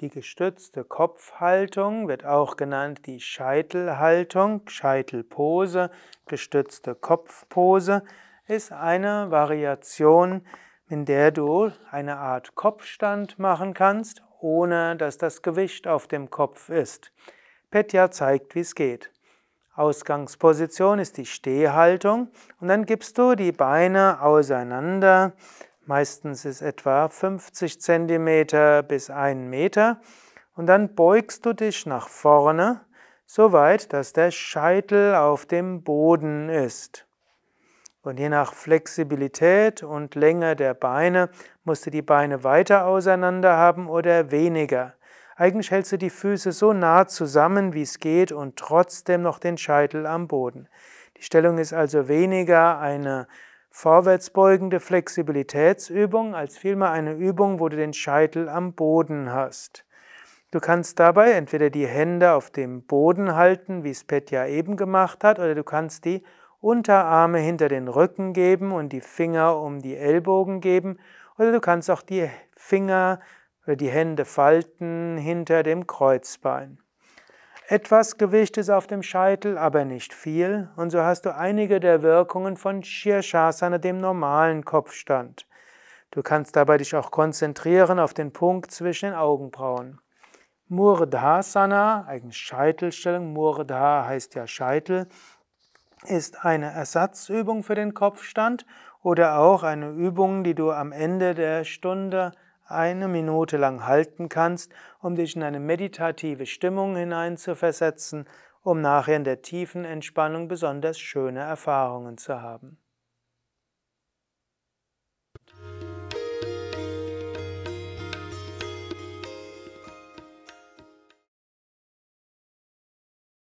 Die gestützte Kopfhaltung wird auch genannt die Scheitelhaltung, Scheitelpose, gestützte Kopfpose, ist eine Variation, in der du eine Art Kopfstand machen kannst, ohne dass das Gewicht auf dem Kopf ist. Petya zeigt, wie es geht. Ausgangsposition ist die Stehhaltung und dann gibst du die Beine auseinander Meistens ist etwa 50 cm bis 1 Meter. Und dann beugst du dich nach vorne, so weit, dass der Scheitel auf dem Boden ist. Und je nach Flexibilität und Länge der Beine musst du die Beine weiter auseinander haben oder weniger. Eigentlich hältst du die Füße so nah zusammen, wie es geht und trotzdem noch den Scheitel am Boden. Die Stellung ist also weniger eine vorwärtsbeugende Flexibilitätsübung als vielmehr eine Übung, wo du den Scheitel am Boden hast. Du kannst dabei entweder die Hände auf dem Boden halten, wie es Petja eben gemacht hat, oder du kannst die Unterarme hinter den Rücken geben und die Finger um die Ellbogen geben, oder du kannst auch die Finger oder die Hände falten hinter dem Kreuzbein. Etwas Gewicht ist auf dem Scheitel, aber nicht viel, und so hast du einige der Wirkungen von Shirshasana, dem normalen Kopfstand. Du kannst dabei dich auch konzentrieren auf den Punkt zwischen den Augenbrauen. Murdhasana, eigentlich Scheitelstellung, Murdha heißt ja Scheitel, ist eine Ersatzübung für den Kopfstand oder auch eine Übung, die du am Ende der Stunde eine Minute lang halten kannst, um dich in eine meditative Stimmung hineinzuversetzen, um nachher in der tiefen Entspannung besonders schöne Erfahrungen zu haben.